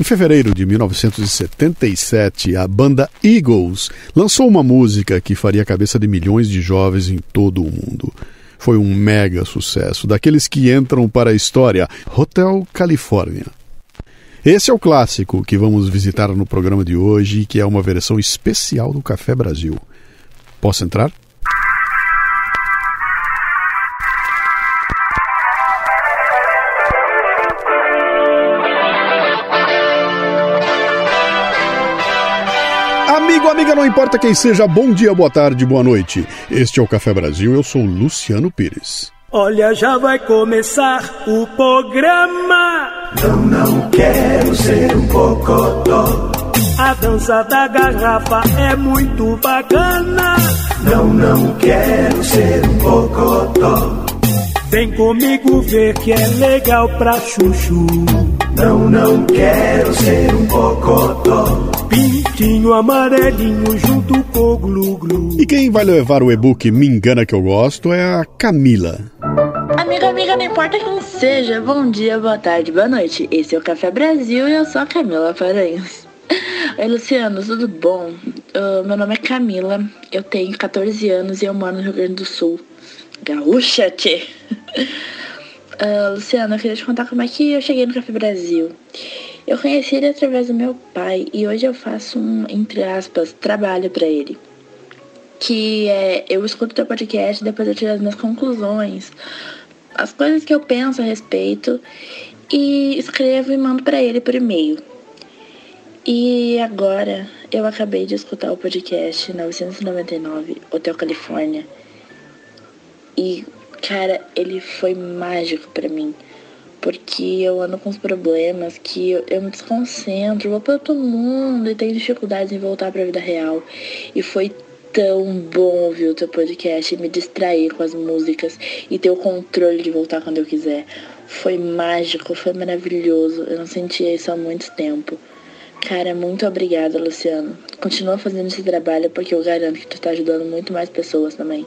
Em fevereiro de 1977, a banda Eagles lançou uma música que faria a cabeça de milhões de jovens em todo o mundo. Foi um mega sucesso, daqueles que entram para a história, Hotel California. Esse é o clássico que vamos visitar no programa de hoje, que é uma versão especial do Café Brasil. Posso entrar? Amigo, amiga, não importa quem seja, bom dia, boa tarde, boa noite. Este é o Café Brasil, eu sou Luciano Pires. Olha, já vai começar o programa. Não, não quero ser um bocodó. A dança da garrafa é muito bacana. Não, não quero ser um bocodó. Vem comigo ver que é legal pra chuchu. Não, não quero ser um bocodó. Pintinho amarelinho junto com o glu-glu. E quem vai levar o e-book Me Engana Que Eu Gosto é a Camila. Amiga, amiga, não importa quem seja, bom dia, boa tarde, boa noite. Esse é o Café Brasil e eu sou a Camila Paranhos. Oi, Luciano, tudo bom? Uh, meu nome é Camila, eu tenho 14 anos e eu moro no Rio Grande do Sul. Gaúcha, tchê! Uh, Luciano, eu queria te contar como é que eu cheguei no Café Brasil. Eu conheci ele através do meu pai e hoje eu faço um, entre aspas, trabalho para ele. Que é, eu escuto teu podcast depois eu tiro as minhas conclusões, as coisas que eu penso a respeito e escrevo e mando para ele por e-mail. E agora eu acabei de escutar o podcast 999, Hotel Califórnia. E, cara, ele foi mágico para mim porque eu ando com os problemas que eu, eu me desconcentro, vou para outro mundo e tenho dificuldades em voltar para a vida real. E foi tão bom ouvir o teu podcast e me distrair com as músicas e ter o controle de voltar quando eu quiser. Foi mágico, foi maravilhoso. Eu não sentia isso há muito tempo. Cara, muito obrigada, Luciano. Continua fazendo esse trabalho porque eu garanto que tu tá ajudando muito mais pessoas também.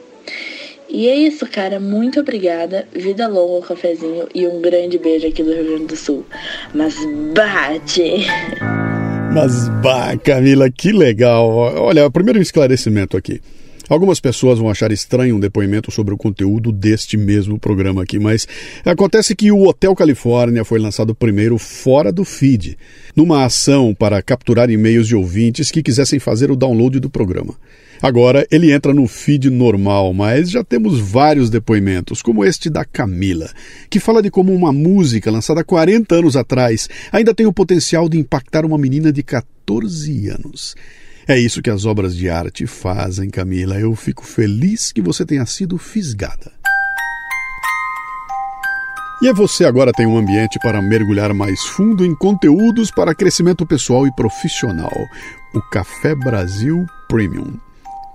E é isso, cara. Muito obrigada. Vida longa cafezinho e um grande beijo aqui do Rio Grande do Sul. Mas bate! Mas, bah, Camila, que legal. Olha, primeiro um esclarecimento aqui. Algumas pessoas vão achar estranho um depoimento sobre o conteúdo deste mesmo programa aqui, mas acontece que o Hotel Califórnia foi lançado primeiro fora do feed, numa ação para capturar e-mails de ouvintes que quisessem fazer o download do programa. Agora ele entra no feed normal, mas já temos vários depoimentos, como este da Camila, que fala de como uma música lançada 40 anos atrás ainda tem o potencial de impactar uma menina de 14 anos. É isso que as obras de arte fazem, Camila. Eu fico feliz que você tenha sido fisgada. E é você agora tem um ambiente para mergulhar mais fundo em conteúdos para crescimento pessoal e profissional. O Café Brasil Premium.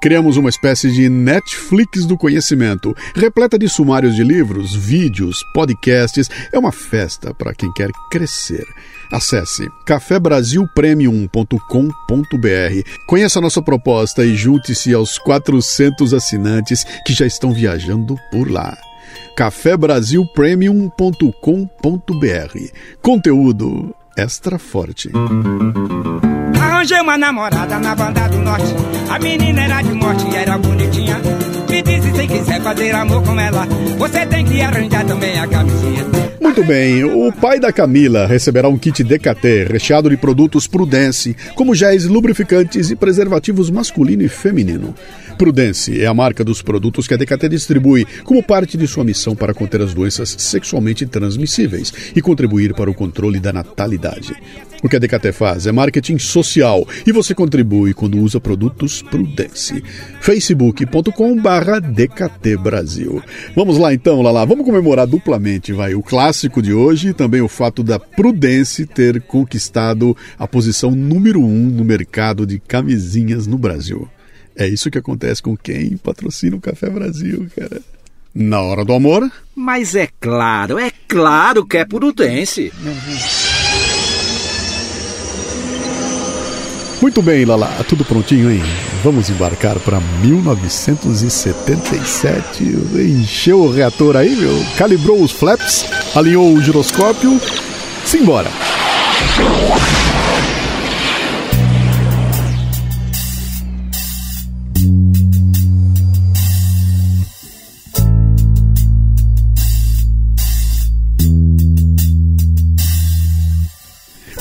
Criamos uma espécie de Netflix do conhecimento, repleta de sumários de livros, vídeos, podcasts. É uma festa para quem quer crescer. Acesse cafebrasilpremium.com.br. Conheça nossa proposta e junte-se aos 400 assinantes que já estão viajando por lá. cafebrasilpremium.com.br. Conteúdo extra forte. Arranjei uma namorada na banda do norte. A menina era de morte e era bonitinha. Se quiser fazer amor com ela, você tem que arranjar também a camisinha. Muito bem, o pai da Camila receberá um kit DKT recheado de produtos Prudence, como géis lubrificantes e preservativos masculino e feminino. Prudence é a marca dos produtos que a DKT distribui como parte de sua missão para conter as doenças sexualmente transmissíveis e contribuir para o controle da natalidade. O que a DKT faz é marketing social e você contribui quando usa produtos Prudence. facebook.com barra DKT Brasil. Vamos lá então, Lala, vamos comemorar duplamente, vai, o clássico de hoje e também o fato da Prudence ter conquistado a posição número um no mercado de camisinhas no Brasil. É isso que acontece com quem patrocina o Café Brasil, cara. Na hora do amor. Mas é claro, é claro que é Prudence. Muito bem, Lala, tudo prontinho, hein? Vamos embarcar para 1977. Encheu o reator aí, meu? Calibrou os flaps, alinhou o giroscópio. Simbora!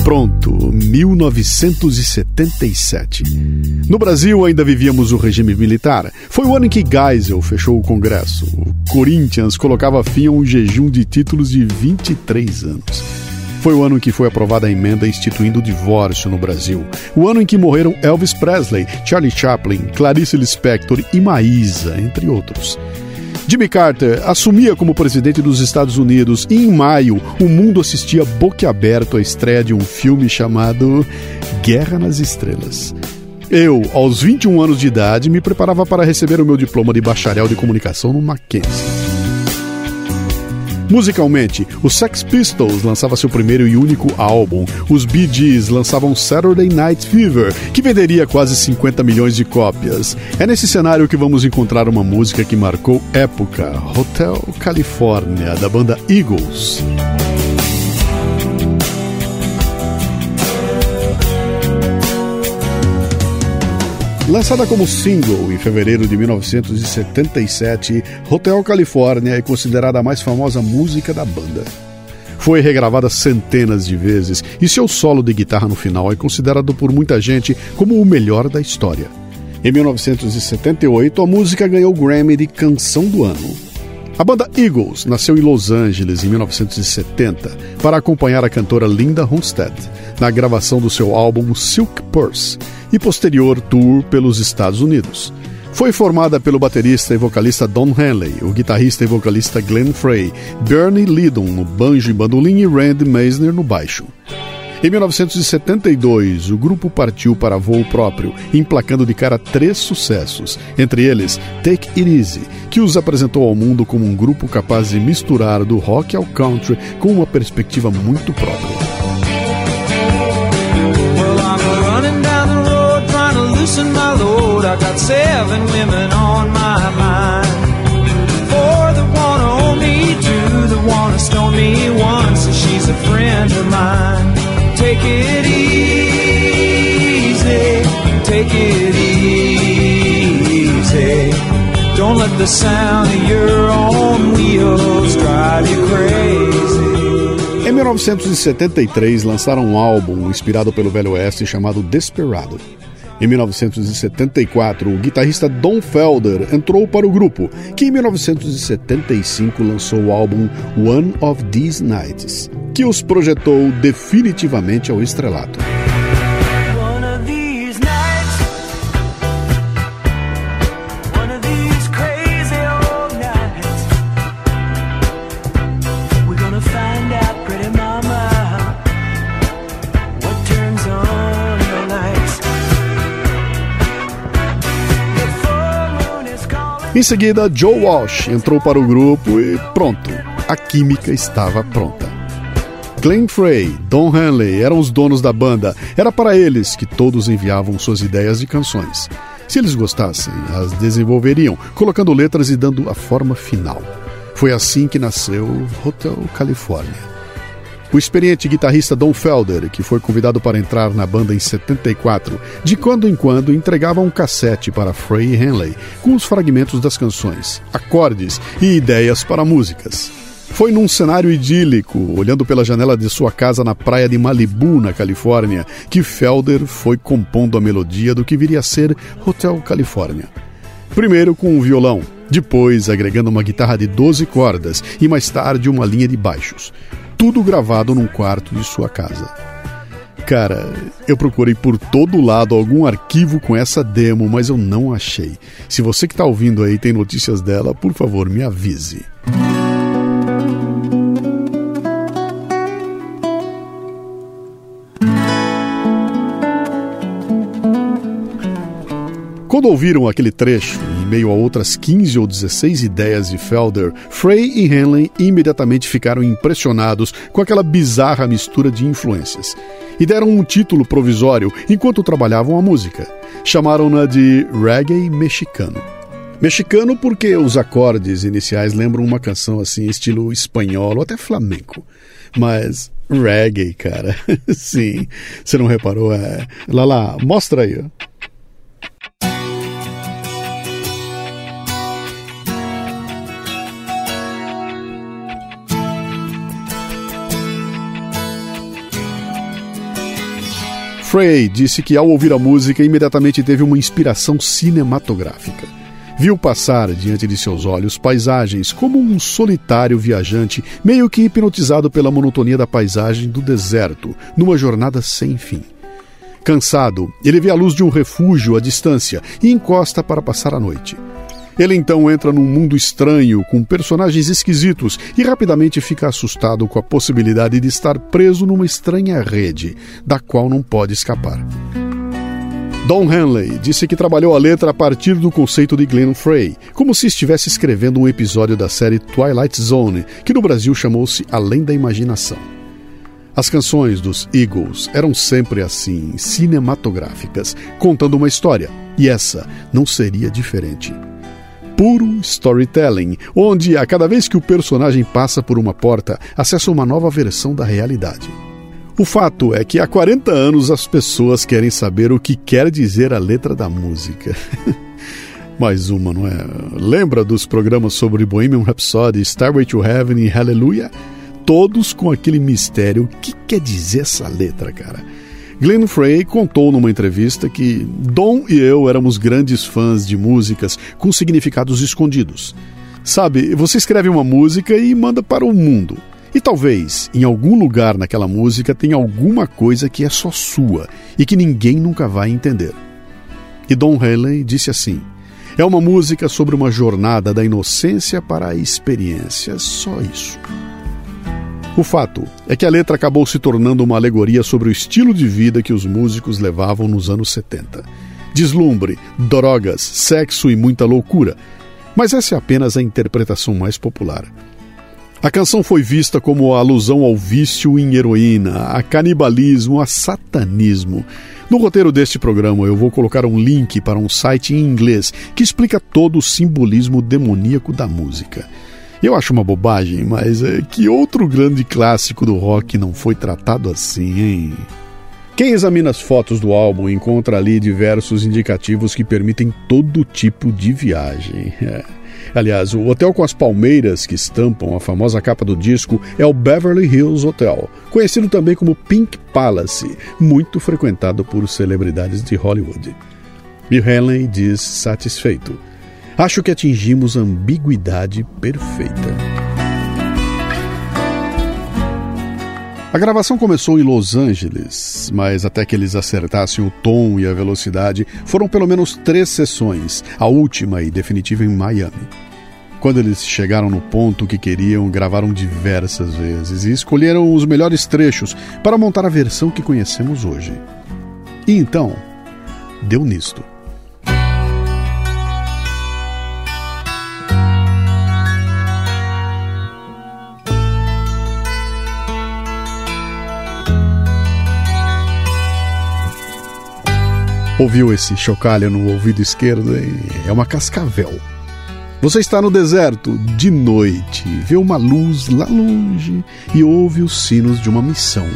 Pronto 1977. No Brasil ainda vivíamos o regime militar. Foi o ano em que Geisel fechou o Congresso. O Corinthians colocava fim a um jejum de títulos de 23 anos. Foi o ano em que foi aprovada a emenda instituindo o divórcio no Brasil. O ano em que morreram Elvis Presley, Charlie Chaplin, Clarice Lispector e Maísa, entre outros. Jimmy Carter assumia como presidente dos Estados Unidos e em maio o mundo assistia boquiaberto à estreia de um filme chamado Guerra nas Estrelas. Eu, aos 21 anos de idade, me preparava para receber o meu diploma de bacharel de comunicação no Mackenzie. Musicalmente, os Sex Pistols lançava seu primeiro e único álbum. Os Bee Gees lançavam Saturday Night Fever, que venderia quase 50 milhões de cópias. É nesse cenário que vamos encontrar uma música que marcou época, Hotel California, da banda Eagles. Lançada como single em fevereiro de 1977, Hotel California é considerada a mais famosa música da banda. Foi regravada centenas de vezes e seu solo de guitarra no final é considerado por muita gente como o melhor da história. Em 1978, a música ganhou o Grammy de Canção do Ano. A banda Eagles nasceu em Los Angeles em 1970 para acompanhar a cantora Linda Ronstadt na gravação do seu álbum Silk Purse e posterior tour pelos Estados Unidos. Foi formada pelo baterista e vocalista Don Henley, o guitarrista e vocalista Glenn Frey, Bernie Lydon no banjo e bandolim e Randy Meisner no baixo. Em 1972, o grupo partiu para voo próprio, emplacando de cara três sucessos, entre eles Take It Easy, que os apresentou ao mundo como um grupo capaz de misturar do rock ao country com uma perspectiva muito própria. Got seven women on my mind. Four that wanna own me, two that wanna stone me, one so she's a friend of mine. Take it easy, take it easy. Don't let the sound of your own wheels drive you crazy. Em 1973, lançaram um álbum inspirado pelo Velho Oeste chamado Desperado. Em 1974, o guitarrista Don Felder entrou para o grupo, que em 1975 lançou o álbum One of These Nights, que os projetou definitivamente ao estrelato. Em seguida, Joe Walsh entrou para o grupo e pronto, a química estava pronta. Glenn Frey, Don Henley eram os donos da banda. Era para eles que todos enviavam suas ideias de canções. Se eles gostassem, as desenvolveriam, colocando letras e dando a forma final. Foi assim que nasceu Hotel California. O experiente guitarrista Don Felder, que foi convidado para entrar na banda em 74, de quando em quando entregava um cassete para Frey Henley com os fragmentos das canções, acordes e ideias para músicas. Foi num cenário idílico, olhando pela janela de sua casa na praia de Malibu, na Califórnia, que Felder foi compondo a melodia do que viria a ser Hotel California. Primeiro com um violão, depois agregando uma guitarra de 12 cordas e mais tarde uma linha de baixos tudo gravado num quarto de sua casa. Cara, eu procurei por todo lado algum arquivo com essa demo, mas eu não achei. Se você que está ouvindo aí tem notícias dela, por favor, me avise. Quando ouviram aquele trecho, em meio a outras 15 ou 16 ideias de Felder, Frey e Henley imediatamente ficaram impressionados com aquela bizarra mistura de influências e deram um título provisório enquanto trabalhavam a música. Chamaram-na de reggae mexicano. Mexicano porque os acordes iniciais lembram uma canção assim, estilo espanhol ou até flamenco. Mas reggae, cara. Sim, você não reparou? É... Lala, mostra aí. Frey disse que ao ouvir a música imediatamente teve uma inspiração cinematográfica. Viu passar diante de seus olhos paisagens como um solitário viajante, meio que hipnotizado pela monotonia da paisagem do deserto, numa jornada sem fim. Cansado, ele vê a luz de um refúgio à distância e encosta para passar a noite. Ele então entra num mundo estranho, com personagens esquisitos, e rapidamente fica assustado com a possibilidade de estar preso numa estranha rede, da qual não pode escapar. Don Henley disse que trabalhou a letra a partir do conceito de Glenn Frey, como se estivesse escrevendo um episódio da série Twilight Zone, que no Brasil chamou-se Além da Imaginação. As canções dos Eagles eram sempre assim, cinematográficas, contando uma história, e essa não seria diferente puro storytelling, onde a cada vez que o personagem passa por uma porta, acessa uma nova versão da realidade. O fato é que há 40 anos as pessoas querem saber o que quer dizer a letra da música. Mais uma, não é? Lembra dos programas sobre Bohemian Rhapsody, Starway to Heaven e Hallelujah? Todos com aquele mistério. O que quer dizer essa letra, cara? Glenn Frey contou numa entrevista que Dom e eu éramos grandes fãs de músicas com significados escondidos. Sabe, você escreve uma música e manda para o mundo. E talvez, em algum lugar naquela música, tenha alguma coisa que é só sua e que ninguém nunca vai entender. E Don Henley disse assim: é uma música sobre uma jornada da inocência para a experiência, só isso. O fato é que a letra acabou se tornando uma alegoria sobre o estilo de vida que os músicos levavam nos anos 70. Deslumbre, drogas, sexo e muita loucura. Mas essa é apenas a interpretação mais popular. A canção foi vista como alusão ao vício em heroína, a canibalismo, a satanismo. No roteiro deste programa eu vou colocar um link para um site em inglês que explica todo o simbolismo demoníaco da música. Eu acho uma bobagem, mas é, que outro grande clássico do rock não foi tratado assim, hein? Quem examina as fotos do álbum encontra ali diversos indicativos que permitem todo tipo de viagem. É. Aliás, o hotel com as palmeiras que estampam a famosa capa do disco é o Beverly Hills Hotel, conhecido também como Pink Palace, muito frequentado por celebridades de Hollywood. Bill Haley diz satisfeito. Acho que atingimos a ambiguidade perfeita. A gravação começou em Los Angeles, mas até que eles acertassem o tom e a velocidade, foram pelo menos três sessões, a última e definitiva em Miami. Quando eles chegaram no ponto que queriam, gravaram diversas vezes e escolheram os melhores trechos para montar a versão que conhecemos hoje. E então, deu nisto. Ouviu esse chocalho no ouvido esquerdo? É uma cascavel. Você está no deserto de noite, vê uma luz lá longe e ouve os sinos de uma missão.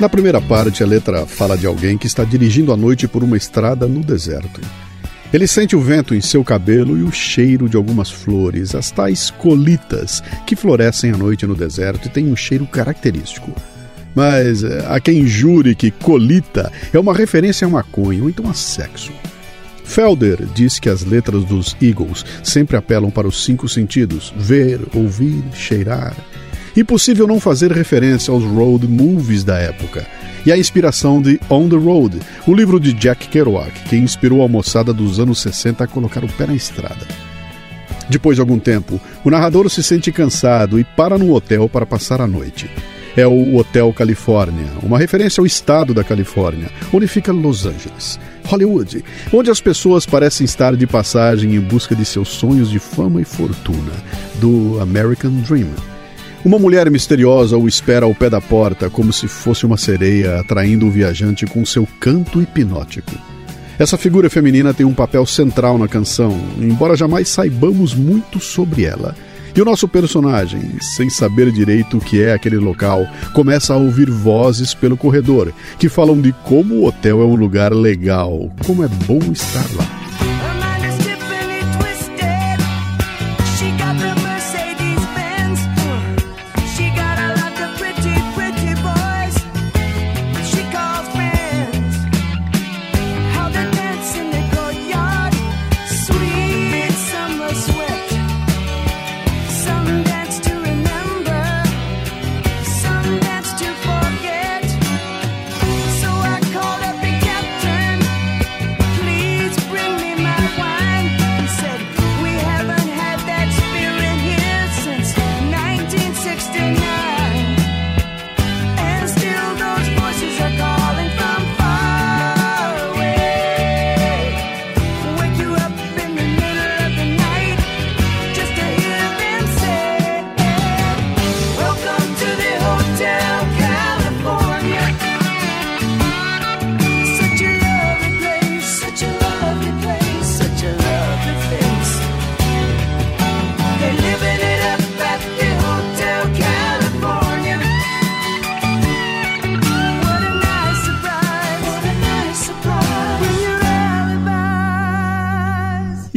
Na primeira parte, a letra fala de alguém que está dirigindo à noite por uma estrada no deserto. Ele sente o vento em seu cabelo e o cheiro de algumas flores, as tais colitas, que florescem à noite no deserto e têm um cheiro característico. Mas eh, há quem jure que colita é uma referência a maconha ou então a sexo. Felder diz que as letras dos Eagles sempre apelam para os cinco sentidos: ver, ouvir, cheirar. Impossível não fazer referência aos road movies da época e a inspiração de On the Road, o livro de Jack Kerouac, que inspirou a moçada dos anos 60 a colocar o pé na estrada. Depois de algum tempo, o narrador se sente cansado e para no hotel para passar a noite. É o Hotel Califórnia, uma referência ao estado da Califórnia, onde fica Los Angeles. Hollywood, onde as pessoas parecem estar de passagem em busca de seus sonhos de fama e fortuna, do American Dream. Uma mulher misteriosa o espera ao pé da porta, como se fosse uma sereia atraindo o viajante com seu canto hipnótico. Essa figura feminina tem um papel central na canção, embora jamais saibamos muito sobre ela. E o nosso personagem, sem saber direito o que é aquele local, começa a ouvir vozes pelo corredor que falam de como o hotel é um lugar legal, como é bom estar lá.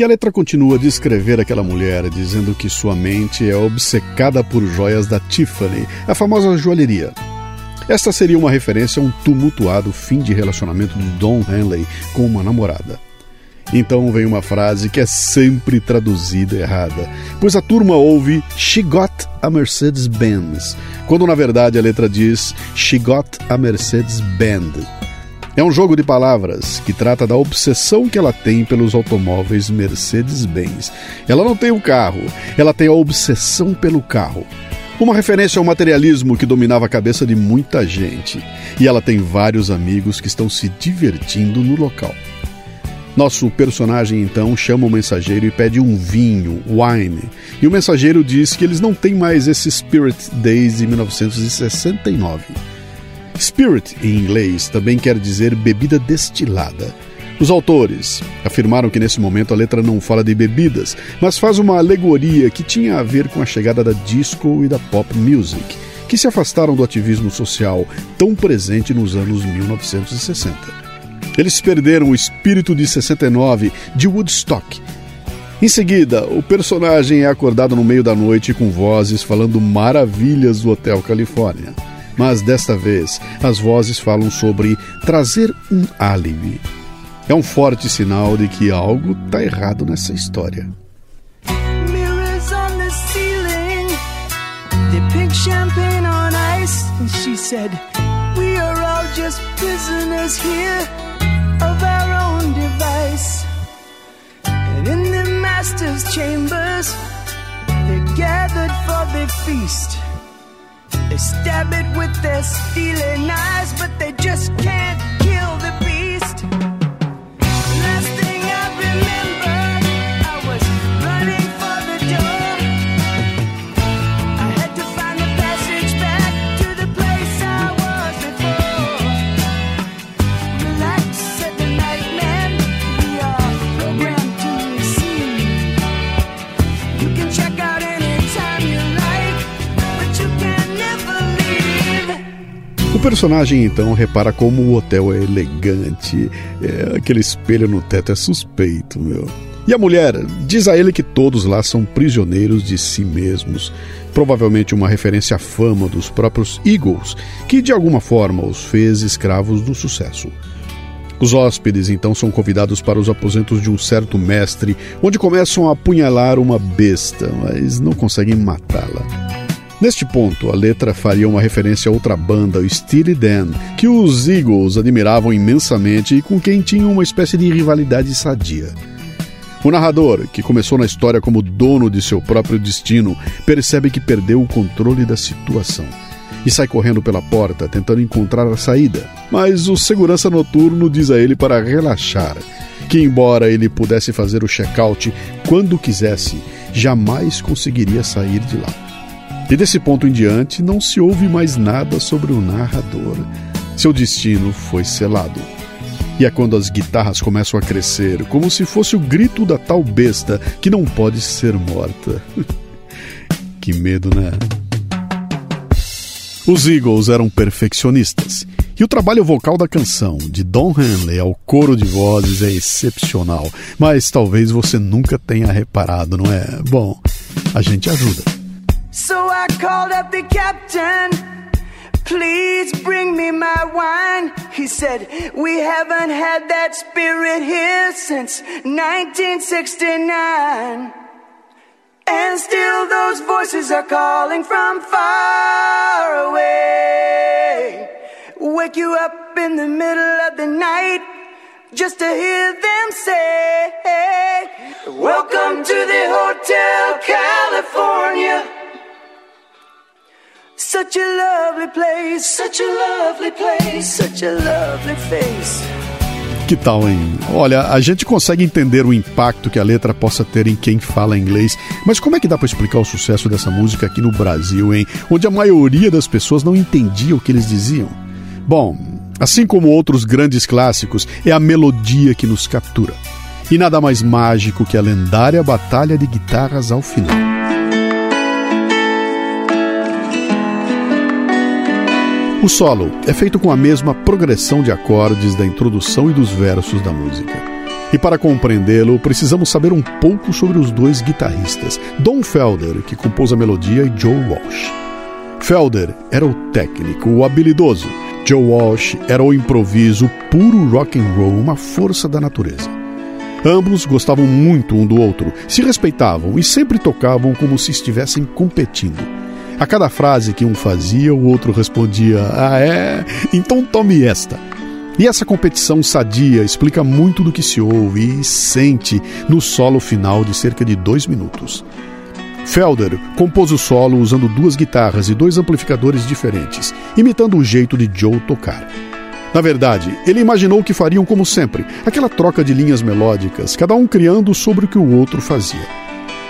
E a letra continua a descrever aquela mulher, dizendo que sua mente é obcecada por joias da Tiffany, a famosa joalheria. Esta seria uma referência a um tumultuado fim de relacionamento de Don Henley com uma namorada. Então vem uma frase que é sempre traduzida errada, pois a turma ouve She got a Mercedes-Benz, quando na verdade a letra diz She got a Mercedes-Band. É um jogo de palavras que trata da obsessão que ela tem pelos automóveis Mercedes-Benz. Ela não tem o um carro, ela tem a obsessão pelo carro. Uma referência ao materialismo que dominava a cabeça de muita gente. E ela tem vários amigos que estão se divertindo no local. Nosso personagem então chama o mensageiro e pede um vinho, wine, e o mensageiro diz que eles não têm mais esse Spirit desde 1969. Spirit, em inglês, também quer dizer bebida destilada. Os autores afirmaram que nesse momento a letra não fala de bebidas, mas faz uma alegoria que tinha a ver com a chegada da disco e da pop music, que se afastaram do ativismo social tão presente nos anos 1960. Eles perderam o espírito de 69 de Woodstock. Em seguida, o personagem é acordado no meio da noite com vozes falando maravilhas do Hotel Califórnia mas desta vez as vozes falam sobre trazer um álibi. É um forte sinal de que algo está errado nessa história. Chambers, they're gathered for the feast. They stab it with their steely knives, but they just can't personagem então repara como o hotel é elegante, é, aquele espelho no teto é suspeito, meu. E a mulher diz a ele que todos lá são prisioneiros de si mesmos, provavelmente uma referência à fama dos próprios Eagles, que de alguma forma os fez escravos do sucesso. Os hóspedes então são convidados para os aposentos de um certo mestre, onde começam a apunhalar uma besta, mas não conseguem matá-la. Neste ponto, a letra faria uma referência a outra banda, o Steely Dan, que os Eagles admiravam imensamente e com quem tinham uma espécie de rivalidade sadia. O narrador, que começou na história como dono de seu próprio destino, percebe que perdeu o controle da situação e sai correndo pela porta tentando encontrar a saída. Mas o segurança noturno diz a ele para relaxar, que embora ele pudesse fazer o check-out quando quisesse, jamais conseguiria sair de lá. E desse ponto em diante não se ouve mais nada sobre o narrador. Seu destino foi selado. E é quando as guitarras começam a crescer, como se fosse o grito da tal besta que não pode ser morta. que medo, né? Os Eagles eram perfeccionistas. E o trabalho vocal da canção, de Don Henley ao coro de vozes, é excepcional. Mas talvez você nunca tenha reparado, não é? Bom, a gente ajuda. So I called up the captain. Please bring me my wine. He said, We haven't had that spirit here since 1969. And still those voices are calling from far away. Wake you up in the middle of the night just to hear them say, Welcome to the Hotel California. Such a lovely place, such a lovely place, such a lovely face. Que tal, hein? Olha, a gente consegue entender o impacto que a letra possa ter em quem fala inglês, mas como é que dá para explicar o sucesso dessa música aqui no Brasil, hein? Onde a maioria das pessoas não entendia o que eles diziam. Bom, assim como outros grandes clássicos, é a melodia que nos captura. E nada mais mágico que a lendária batalha de guitarras ao final. O solo é feito com a mesma progressão de acordes da introdução e dos versos da música. E para compreendê-lo, precisamos saber um pouco sobre os dois guitarristas, Don Felder, que compôs a melodia, e Joe Walsh. Felder era o técnico, o habilidoso. Joe Walsh era o improviso, puro rock and roll, uma força da natureza. Ambos gostavam muito um do outro, se respeitavam e sempre tocavam como se estivessem competindo. A cada frase que um fazia, o outro respondia: Ah, é? Então tome esta. E essa competição sadia explica muito do que se ouve e sente no solo final de cerca de dois minutos. Felder compôs o solo usando duas guitarras e dois amplificadores diferentes, imitando o jeito de Joe tocar. Na verdade, ele imaginou que fariam como sempre, aquela troca de linhas melódicas, cada um criando sobre o que o outro fazia.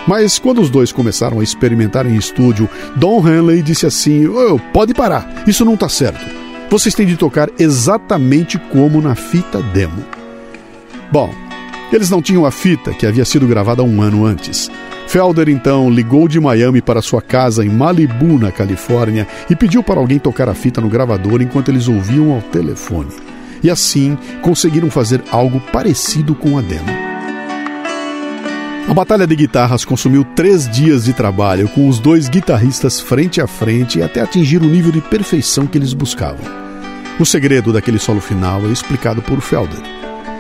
Mas quando os dois começaram a experimentar em estúdio, Don Henley disse assim: oh, pode parar, isso não está certo. Vocês têm de tocar exatamente como na fita demo. Bom, eles não tinham a fita que havia sido gravada um ano antes. Felder então ligou de Miami para sua casa em Malibu, na Califórnia, e pediu para alguém tocar a fita no gravador enquanto eles ouviam ao telefone. E assim conseguiram fazer algo parecido com a demo. A batalha de guitarras consumiu três dias de trabalho, com os dois guitarristas frente a frente até atingir o nível de perfeição que eles buscavam. O segredo daquele solo final é explicado por Felder.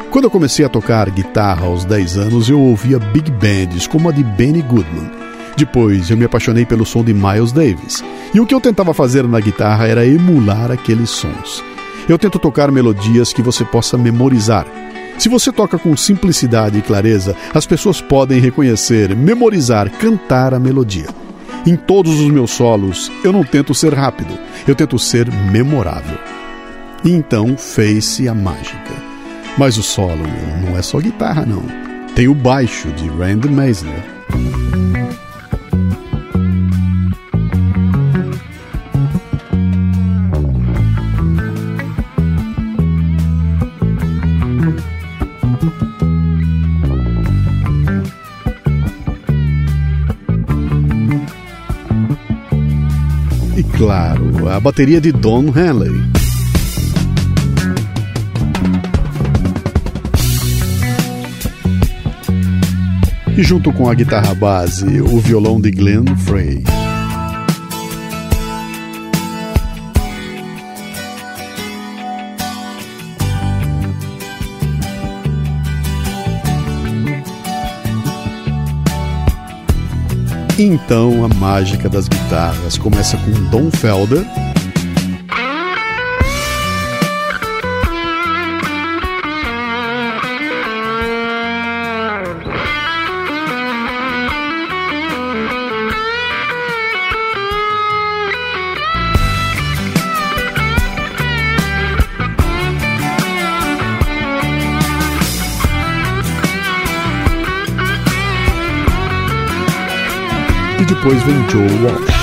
Quando eu comecei a tocar guitarra aos 10 anos, eu ouvia big bands como a de Benny Goodman. Depois eu me apaixonei pelo som de Miles Davis, e o que eu tentava fazer na guitarra era emular aqueles sons. Eu tento tocar melodias que você possa memorizar, se você toca com simplicidade e clareza, as pessoas podem reconhecer, memorizar, cantar a melodia. Em todos os meus solos, eu não tento ser rápido, eu tento ser memorável. E então fez-se a mágica. Mas o solo não é só guitarra, não. Tem o baixo de Randy Meisner. e, claro, a bateria de Don Henley. E junto com a guitarra base, o violão de Glenn Frey. Então a mágica das guitarras começa com Don Felder depois vem Joe Walsh.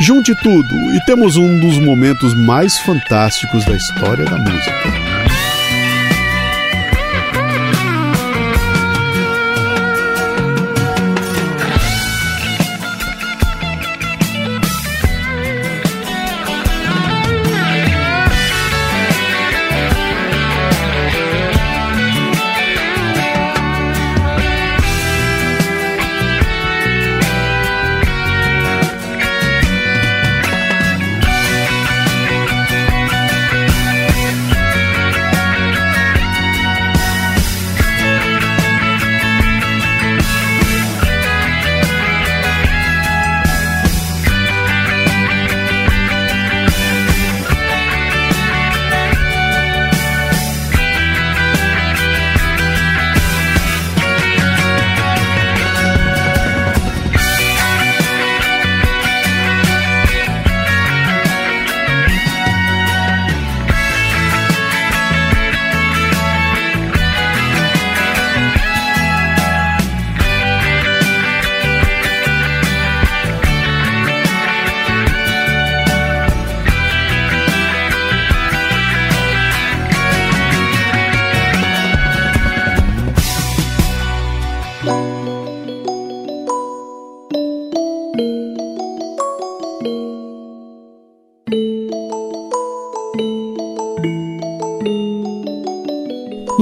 Junte tudo e temos um dos momentos mais fantásticos da história da música.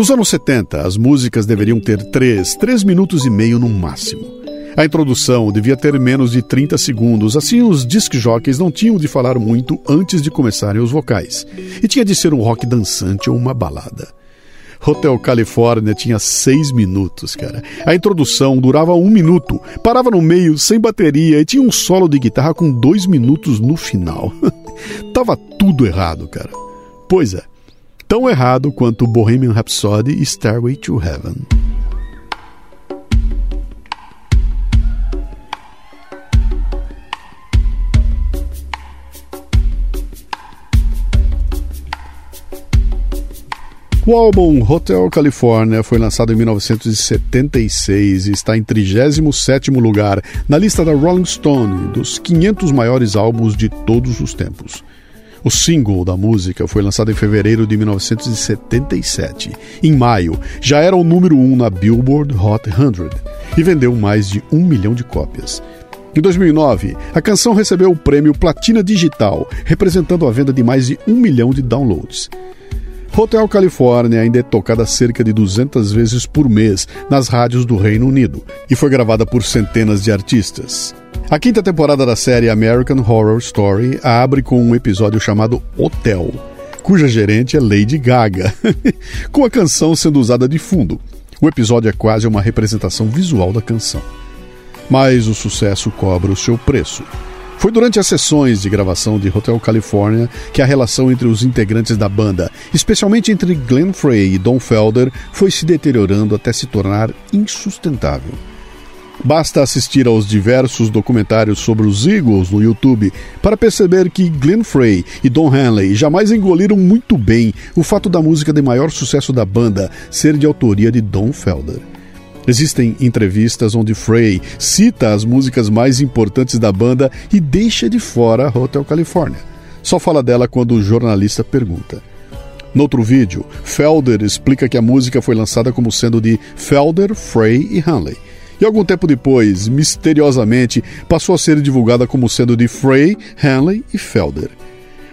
Nos anos 70, as músicas deveriam ter 3, 3 minutos e meio no máximo. A introdução devia ter menos de 30 segundos, assim os disc jockeys não tinham de falar muito antes de começarem os vocais. E tinha de ser um rock dançante ou uma balada. Hotel California tinha seis minutos, cara. A introdução durava um minuto, parava no meio, sem bateria, e tinha um solo de guitarra com dois minutos no final. Tava tudo errado, cara. Pois é tão errado quanto Bohemian Rhapsody e Stairway to Heaven. O álbum Hotel California foi lançado em 1976 e está em 37º lugar na lista da Rolling Stone dos 500 maiores álbuns de todos os tempos. O single da música foi lançado em fevereiro de 1977. Em maio, já era o número 1 um na Billboard Hot 100 e vendeu mais de um milhão de cópias. Em 2009, a canção recebeu o prêmio Platina Digital, representando a venda de mais de um milhão de downloads. Hotel California ainda é tocada cerca de 200 vezes por mês nas rádios do Reino Unido e foi gravada por centenas de artistas. A quinta temporada da série American Horror Story abre com um episódio chamado Hotel, cuja gerente é Lady Gaga, com a canção sendo usada de fundo. O episódio é quase uma representação visual da canção. Mas o sucesso cobra o seu preço. Foi durante as sessões de gravação de Hotel California que a relação entre os integrantes da banda, especialmente entre Glenn Frey e Don Felder, foi se deteriorando até se tornar insustentável. Basta assistir aos diversos documentários sobre os Eagles no YouTube para perceber que Glenn Frey e Don Henley jamais engoliram muito bem o fato da música de maior sucesso da banda ser de autoria de Don Felder. Existem entrevistas onde Frey cita as músicas mais importantes da banda e deixa de fora Hotel California. Só fala dela quando o jornalista pergunta. Noutro vídeo, Felder explica que a música foi lançada como sendo de Felder, Frey e Hanley. E algum tempo depois, misteriosamente, passou a ser divulgada como sendo de Frey, Hanley e Felder.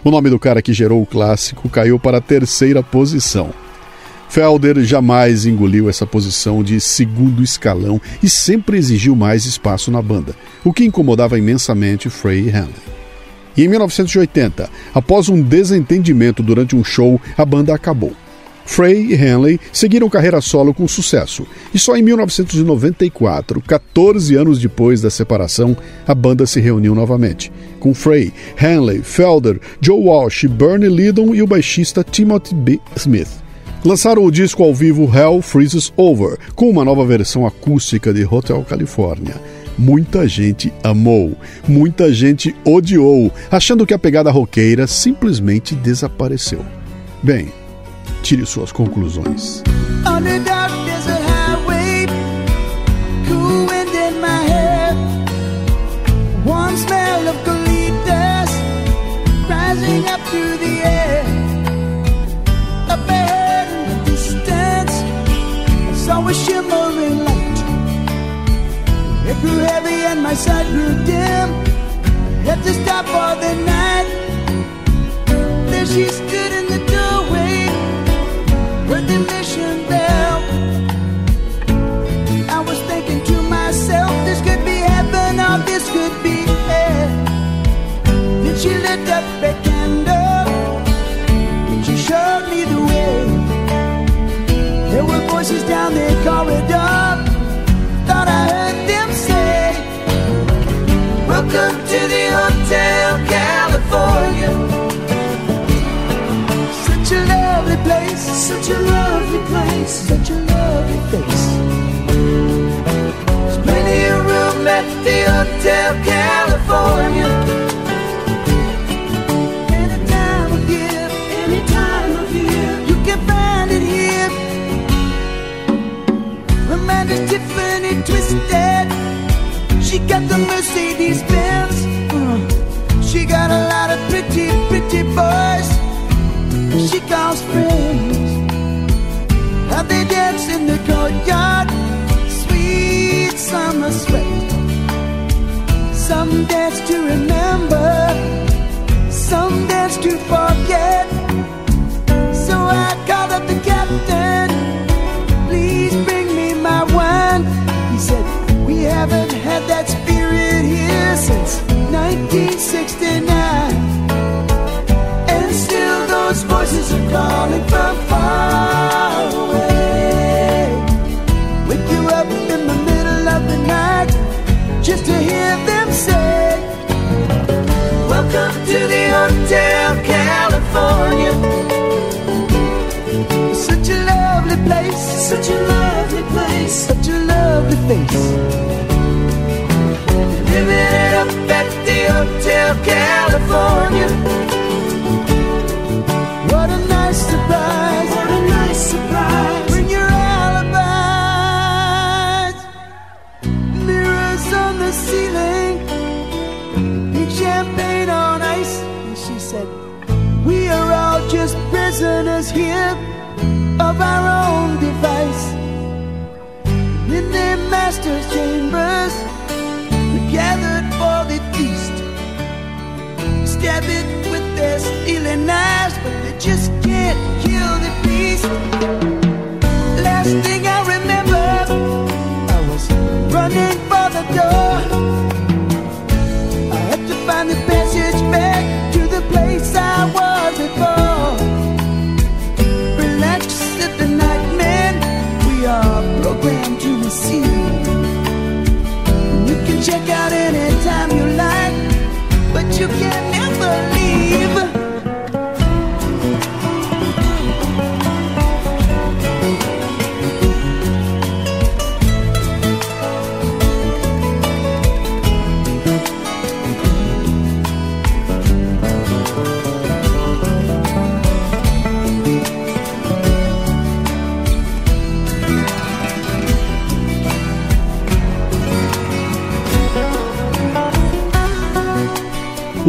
O nome do cara que gerou o clássico caiu para a terceira posição. Felder jamais engoliu essa posição de segundo escalão e sempre exigiu mais espaço na banda, o que incomodava imensamente Frey e Hanley. E em 1980, após um desentendimento durante um show, a banda acabou. Frey e Hanley seguiram carreira solo com sucesso, e só em 1994, 14 anos depois da separação, a banda se reuniu novamente, com Frey, Hanley, Felder, Joe Walsh, Bernie Lydon e o baixista Timothy B. Smith. Lançaram o disco ao vivo Hell Freezes Over, com uma nova versão acústica de Hotel California. Muita gente amou, muita gente odiou, achando que a pegada roqueira simplesmente desapareceu. Bem, tire suas conclusões. Grew heavy and my sight grew dim. Had to stop for the night. There she stood in the doorway, heard the mission bell. I was thinking to myself, this could be heaven or this could be hell. Then she lit up a Hotel California. Such a lovely place, such a lovely place, such a lovely face. There's plenty of room at the Hotel California. Any time of year, any time of year, you can find it here. Amanda's Tiffany twisted. She got the Mercedes Benz. Got a lot of pretty, pretty boys. She calls friends. How they dance in the courtyard. Sweet summer sweat. Some dance to remember. Some dance to forget. So I called up the captain. Please bring me my wine. He said, We haven't had that spirit here since 1969. And still those voices are calling from far away. Wake you up in the middle of the night just to hear them say, Welcome to the Hotel California. Such a lovely place, such a lovely place, such a lovely face. Hotel California. What a nice surprise, what a nice surprise. Bring your alibis, mirrors on the ceiling, pink champagne on ice. And she said, We are all just prisoners here of our own device. In their master's chambers, Stab it with their stealing knives, but they just can't kill the beast. Last thing I remember, I was running for the door. I had to find the passage back to the place I was before. Relax at the nightman, we are programmed to receive. You can check out anytime you like, but you can believe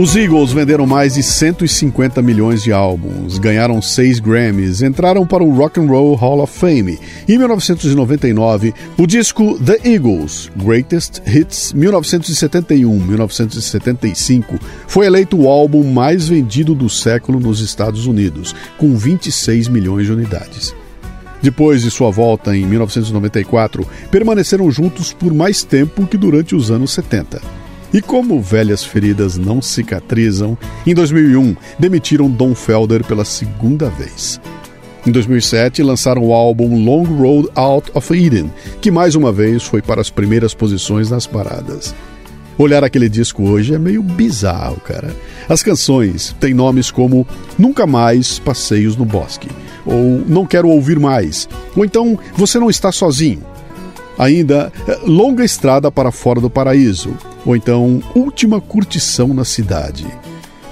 Os Eagles venderam mais de 150 milhões de álbuns, ganharam seis Grammys, entraram para o Rock and Roll Hall of Fame. Em 1999, o disco The Eagles, Greatest Hits 1971-1975, foi eleito o álbum mais vendido do século nos Estados Unidos, com 26 milhões de unidades. Depois de sua volta em 1994, permaneceram juntos por mais tempo que durante os anos 70. E como velhas feridas não cicatrizam, em 2001 demitiram Don Felder pela segunda vez. Em 2007 lançaram o álbum Long Road Out of Eden, que mais uma vez foi para as primeiras posições nas paradas. Olhar aquele disco hoje é meio bizarro, cara. As canções têm nomes como Nunca Mais Passeios no Bosque, ou Não Quero Ouvir Mais, ou então Você Não Está Sozinho. Ainda Longa Estrada para Fora do Paraíso, ou então Última Curtição na Cidade.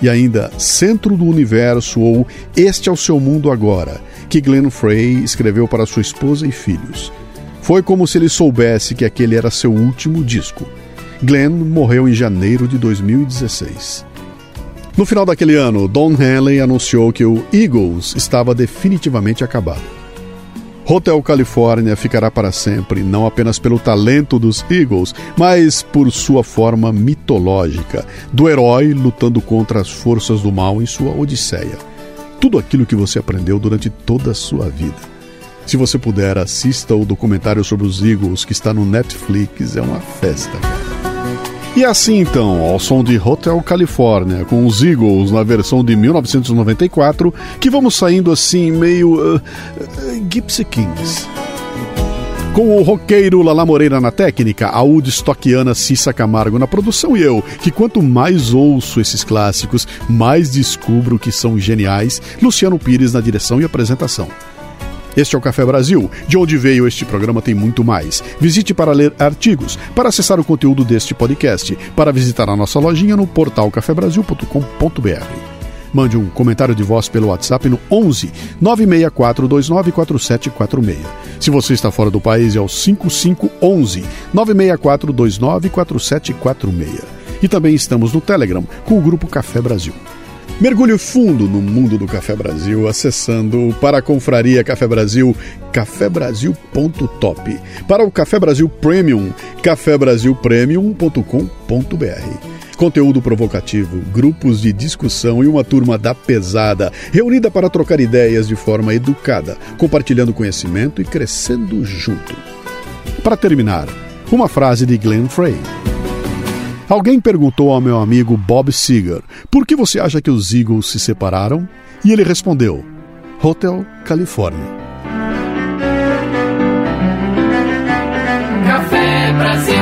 E ainda Centro do Universo ou Este é o Seu Mundo Agora, que Glenn Frey escreveu para sua esposa e filhos. Foi como se ele soubesse que aquele era seu último disco. Glenn morreu em janeiro de 2016. No final daquele ano, Don Henley anunciou que o Eagles estava definitivamente acabado. Hotel California ficará para sempre, não apenas pelo talento dos Eagles, mas por sua forma mitológica, do herói lutando contra as forças do mal em sua odisseia. Tudo aquilo que você aprendeu durante toda a sua vida. Se você puder, assista o documentário sobre os Eagles que está no Netflix, é uma festa. E assim então, ao som de Hotel California, com os Eagles na versão de 1994, que vamos saindo assim meio. Uh, uh, Kings. Com o roqueiro Lala Moreira na técnica, a Woodstockiana Cissa Camargo na produção e eu, que quanto mais ouço esses clássicos, mais descubro que são geniais, Luciano Pires na direção e apresentação. Este é o Café Brasil. De onde veio este programa tem muito mais. Visite para ler artigos, para acessar o conteúdo deste podcast, para visitar a nossa lojinha no portal cafebrasil.com.br. Mande um comentário de voz pelo WhatsApp no 11 964294746. Se você está fora do país, é o 5511 964294746. E também estamos no Telegram com o grupo Café Brasil. Mergulhe fundo no mundo do Café Brasil acessando para a Confraria Café Brasil, cafebrasil.top. Para o Café Brasil Premium, cafebrasilpremium.com.br. Conteúdo provocativo, grupos de discussão e uma turma da pesada, reunida para trocar ideias de forma educada, compartilhando conhecimento e crescendo junto. Para terminar, uma frase de Glenn Frey. Alguém perguntou ao meu amigo Bob Seger por que você acha que os Eagles se separaram? E ele respondeu: Hotel California. Café Brasil